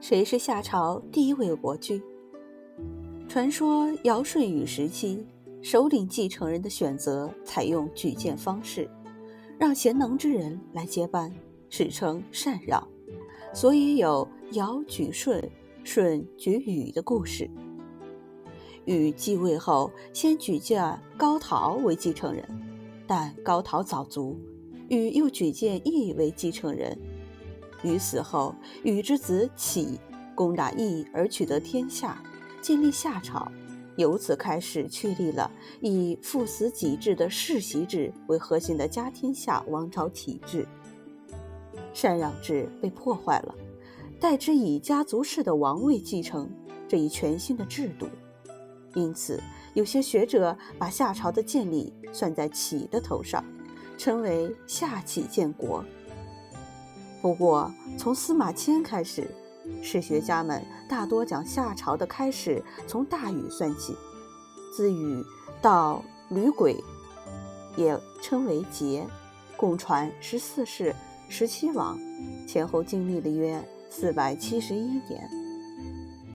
谁是夏朝第一位国君？传说尧舜禹时期，首领继承人的选择采用举荐方式，让贤能之人来接班，史称禅让，所以有尧举舜、舜举禹的故事。禹继位后，先举荐高陶为继承人，但高陶早卒，禹又举荐羿为继承人。禹死后，禹之子启攻打羿而取得天下，建立夏朝，由此开始确立了以父死己制的世袭制为核心的家天下王朝体制。禅让制被破坏了，代之以家族式的王位继承这一全新的制度。因此，有些学者把夏朝的建立算在启的头上，称为夏启建国。不过，从司马迁开始，史学家们大多将夏朝的开始从大禹算起。自禹到吕鬼，也称为桀，共传十四世、十七王，前后经历了约四百七十一年。